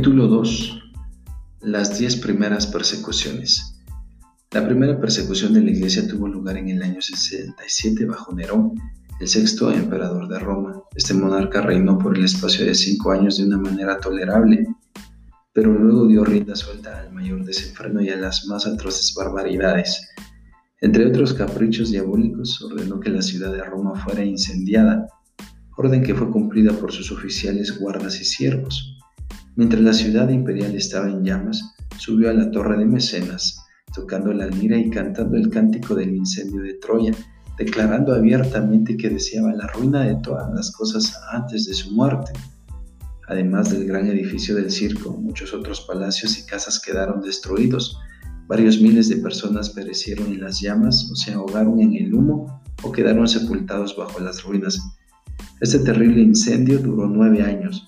Capítulo 2. Las diez primeras persecuciones. La primera persecución de la iglesia tuvo lugar en el año 67 bajo Nerón, el sexto emperador de Roma. Este monarca reinó por el espacio de cinco años de una manera tolerable, pero luego dio rienda suelta al mayor desenfreno y a las más atroces barbaridades. Entre otros caprichos diabólicos, ordenó que la ciudad de Roma fuera incendiada, orden que fue cumplida por sus oficiales, guardas y siervos. Mientras la ciudad imperial estaba en llamas, subió a la torre de Mecenas, tocando la lira y cantando el cántico del incendio de Troya, declarando abiertamente que deseaba la ruina de todas las cosas antes de su muerte. Además del gran edificio del circo, muchos otros palacios y casas quedaron destruidos. Varios miles de personas perecieron en las llamas o se ahogaron en el humo o quedaron sepultados bajo las ruinas. Este terrible incendio duró nueve años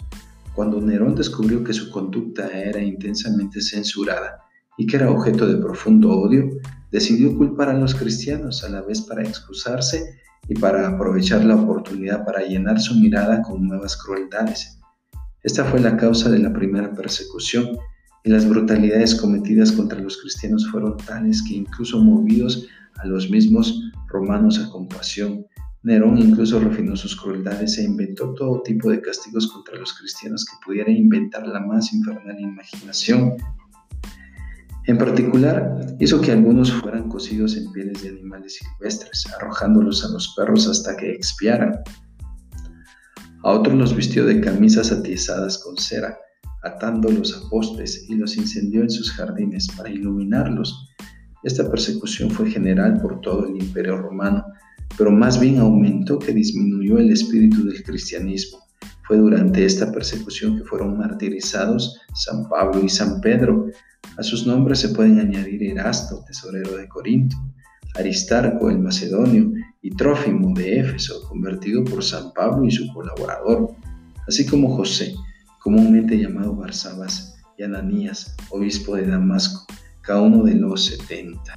cuando Nerón descubrió que su conducta era intensamente censurada y que era objeto de profundo odio, decidió culpar a los cristianos a la vez para excusarse y para aprovechar la oportunidad para llenar su mirada con nuevas crueldades. Esta fue la causa de la primera persecución y las brutalidades cometidas contra los cristianos fueron tales que incluso movidos a los mismos romanos a compasión, Nerón incluso refinó sus crueldades e inventó todo tipo de castigos contra los cristianos que pudiera inventar la más infernal imaginación. En particular, hizo que algunos fueran cosidos en pieles de animales silvestres, arrojándolos a los perros hasta que expiaran. A otros los vistió de camisas atiezadas con cera, atándolos a postes y los incendió en sus jardines para iluminarlos. Esta persecución fue general por todo el imperio romano, pero más bien aumentó que disminuyó el espíritu del cristianismo. Fue durante esta persecución que fueron martirizados San Pablo y San Pedro. A sus nombres se pueden añadir Erasto, tesorero de Corinto, Aristarco el Macedonio y Trófimo de Éfeso, convertido por San Pablo y su colaborador, así como José, comúnmente llamado Barsabas, y Ananías, obispo de Damasco, cada uno de los setenta.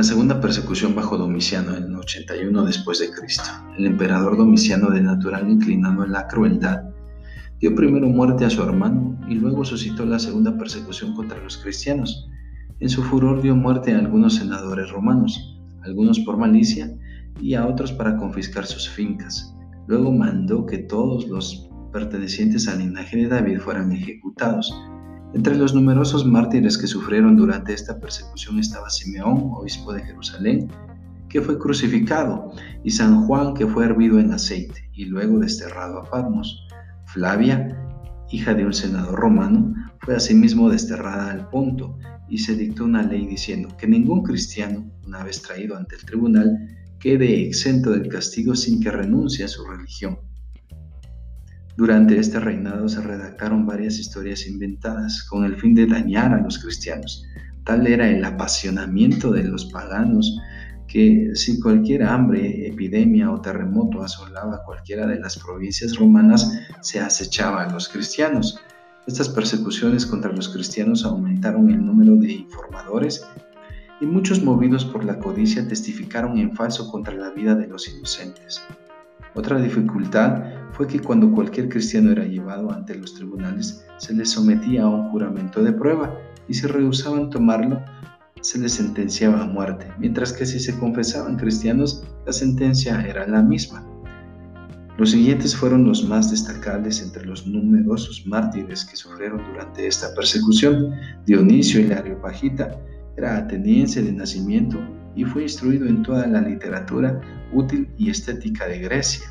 La segunda persecución bajo Domiciano en el 81 después de Cristo. El emperador Domiciano de natural inclinado a la crueldad dio primero muerte a su hermano y luego suscitó la segunda persecución contra los cristianos. En su furor dio muerte a algunos senadores romanos, algunos por malicia y a otros para confiscar sus fincas. Luego mandó que todos los pertenecientes al linaje de David fueran ejecutados entre los numerosos mártires que sufrieron durante esta persecución estaba Simeón, obispo de Jerusalén, que fue crucificado, y San Juan, que fue hervido en aceite y luego desterrado a Patmos. Flavia, hija de un senador romano, fue asimismo desterrada al Ponto y se dictó una ley diciendo que ningún cristiano, una vez traído ante el tribunal, quede exento del castigo sin que renuncie a su religión. Durante este reinado se redactaron varias historias inventadas con el fin de dañar a los cristianos. Tal era el apasionamiento de los paganos que si cualquier hambre, epidemia o terremoto asolaba cualquiera de las provincias romanas, se acechaba a los cristianos. Estas persecuciones contra los cristianos aumentaron el número de informadores y muchos movidos por la codicia testificaron en falso contra la vida de los inocentes. Otra dificultad fue que cuando cualquier cristiano era llevado ante los tribunales, se les sometía a un juramento de prueba y si rehusaban tomarlo, se les sentenciaba a muerte, mientras que si se confesaban cristianos, la sentencia era la misma. Los siguientes fueron los más destacables entre los numerosos mártires que sufrieron durante esta persecución. Dionisio el Areopagita era ateniense de nacimiento y fue instruido en toda la literatura útil y estética de Grecia.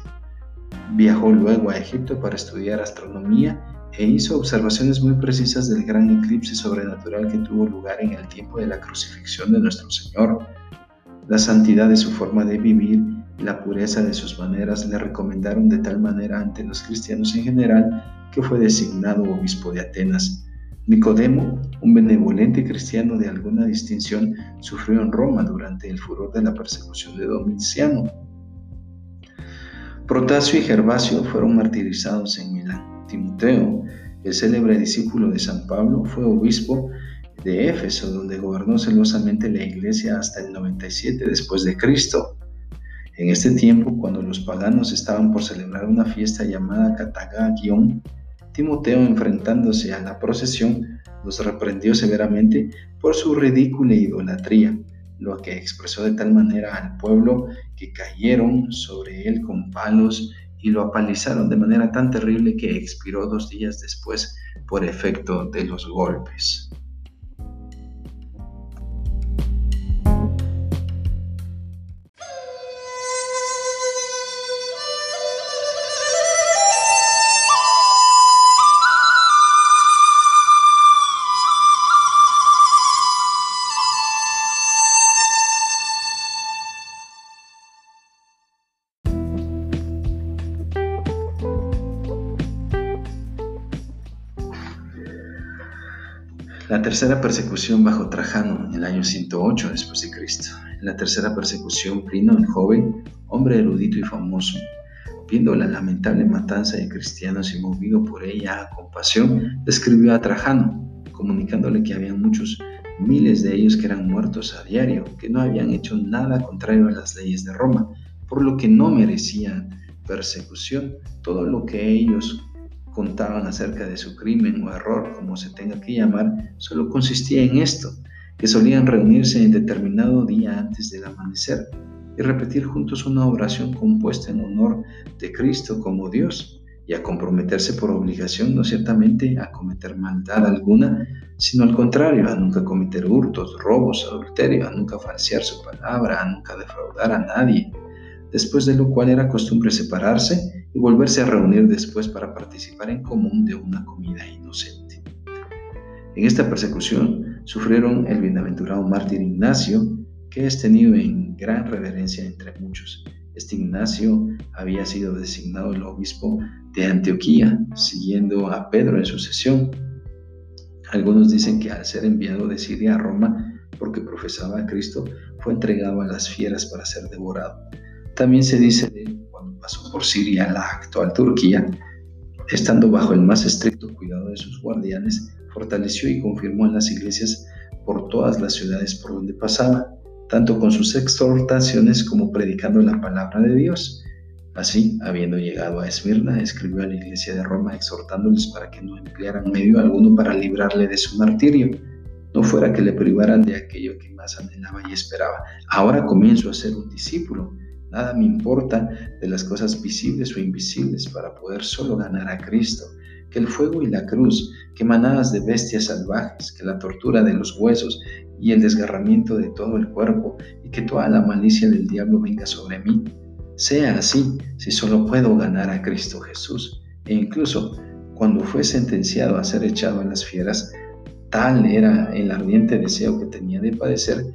Viajó luego a Egipto para estudiar astronomía e hizo observaciones muy precisas del gran eclipse sobrenatural que tuvo lugar en el tiempo de la crucifixión de nuestro Señor. La santidad de su forma de vivir y la pureza de sus maneras le recomendaron de tal manera ante los cristianos en general que fue designado obispo de Atenas. Nicodemo, un benevolente cristiano de alguna distinción, sufrió en Roma durante el furor de la persecución de Domiciano. Protasio y Gervasio fueron martirizados en Milán. Timoteo, el célebre discípulo de San Pablo, fue obispo de Éfeso, donde gobernó celosamente la iglesia hasta el 97 después de Cristo. En este tiempo, cuando los paganos estaban por celebrar una fiesta llamada Catagagion, Timoteo, enfrentándose a la procesión, los reprendió severamente por su ridícula idolatría, lo que expresó de tal manera al pueblo que cayeron sobre él con palos y lo apalizaron de manera tan terrible que expiró dos días después por efecto de los golpes. La tercera persecución bajo Trajano en el año 108 después de Cristo. La tercera persecución, Plino, el joven, hombre erudito y famoso, viendo la lamentable matanza de cristianos y movido por ella a compasión, escribió a Trajano, comunicándole que había muchos miles de ellos que eran muertos a diario, que no habían hecho nada contrario a las leyes de Roma, por lo que no merecían persecución. Todo lo que ellos contaban acerca de su crimen o error, como se tenga que llamar, solo consistía en esto, que solían reunirse en determinado día antes del amanecer y repetir juntos una oración compuesta en honor de Cristo como Dios y a comprometerse por obligación no ciertamente a cometer maldad alguna, sino al contrario, a nunca cometer hurtos, robos, adulterio, a nunca falsear su palabra, a nunca defraudar a nadie, después de lo cual era costumbre separarse y volverse a reunir después para participar en común de una comida inocente. En esta persecución sufrieron el bienaventurado mártir Ignacio, que es tenido en gran reverencia entre muchos. Este Ignacio había sido designado el obispo de Antioquía, siguiendo a Pedro en sucesión. Algunos dicen que al ser enviado de Siria a Roma, porque profesaba a Cristo, fue entregado a las fieras para ser devorado. También se dice de él cuando pasó por Siria, la actual Turquía, estando bajo el más estricto cuidado de sus guardianes, fortaleció y confirmó en las iglesias por todas las ciudades por donde pasaba, tanto con sus exhortaciones como predicando la palabra de Dios. Así, habiendo llegado a Esmirna, escribió a la iglesia de Roma exhortándoles para que no emplearan medio alguno para librarle de su martirio, no fuera que le privaran de aquello que más anhelaba y esperaba. Ahora comienzo a ser un discípulo Nada me importa de las cosas visibles o invisibles para poder solo ganar a Cristo, que el fuego y la cruz, que manadas de bestias salvajes, que la tortura de los huesos y el desgarramiento de todo el cuerpo, y que toda la malicia del diablo venga sobre mí. Sea así si solo puedo ganar a Cristo Jesús. E incluso cuando fue sentenciado a ser echado a las fieras, tal era el ardiente deseo que tenía de padecer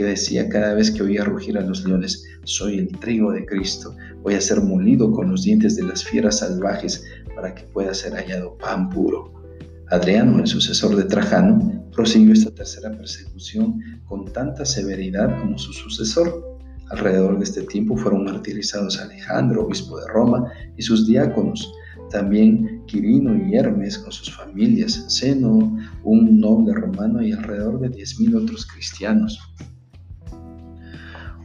que decía cada vez que oía rugir a los leones, soy el trigo de Cristo, voy a ser molido con los dientes de las fieras salvajes para que pueda ser hallado pan puro. Adriano, el sucesor de Trajano, prosiguió esta tercera persecución con tanta severidad como su sucesor. Alrededor de este tiempo fueron martirizados Alejandro, obispo de Roma, y sus diáconos, también Quirino y Hermes con sus familias, Seno, un noble romano y alrededor de 10.000 otros cristianos.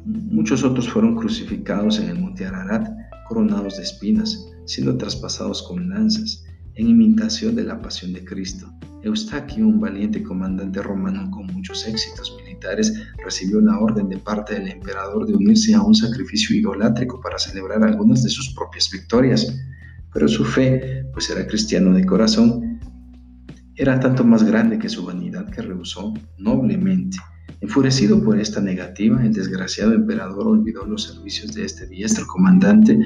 Muchos otros fueron crucificados en el monte Ararat, coronados de espinas, siendo traspasados con lanzas, en imitación de la pasión de Cristo. Eustaquio, un valiente comandante romano con muchos éxitos militares, recibió la orden de parte del emperador de unirse a un sacrificio idolátrico para celebrar algunas de sus propias victorias. Pero su fe, pues era cristiano de corazón, era tanto más grande que su vanidad que rehusó noblemente Enfurecido por esta negativa, el desgraciado emperador olvidó los servicios de este diestro comandante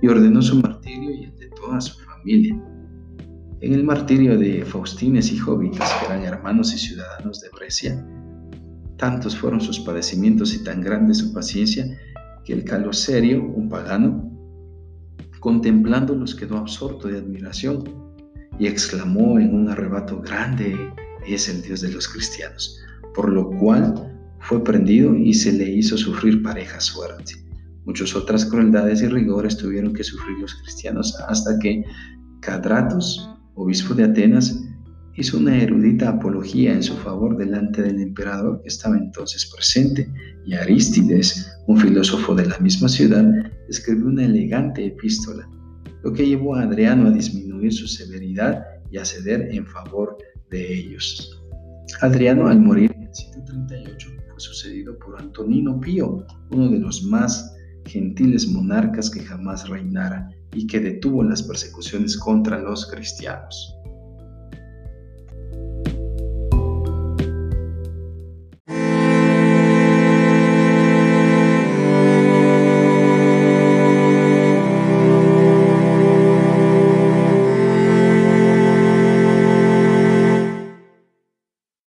y ordenó su martirio y el de toda su familia. En el martirio de Faustines y Jóvitas, que eran hermanos y ciudadanos de Brescia, tantos fueron sus padecimientos y tan grande su paciencia que el caloserio, un pagano, contemplándolos quedó absorto de admiración y exclamó en un arrebato grande, es el Dios de los cristianos, por lo cual fue prendido y se le hizo sufrir pareja suerte. Muchas otras crueldades y rigores tuvieron que sufrir los cristianos hasta que Cadratos, obispo de Atenas, hizo una erudita apología en su favor delante del emperador que estaba entonces presente, y Arístides, un filósofo de la misma ciudad, escribió una elegante epístola, lo que llevó a Adriano a disminuir su severidad y a ceder en favor de ellos. Adriano, al morir en 138, fue sucedido por Antonino Pío, uno de los más gentiles monarcas que jamás reinara y que detuvo las persecuciones contra los cristianos.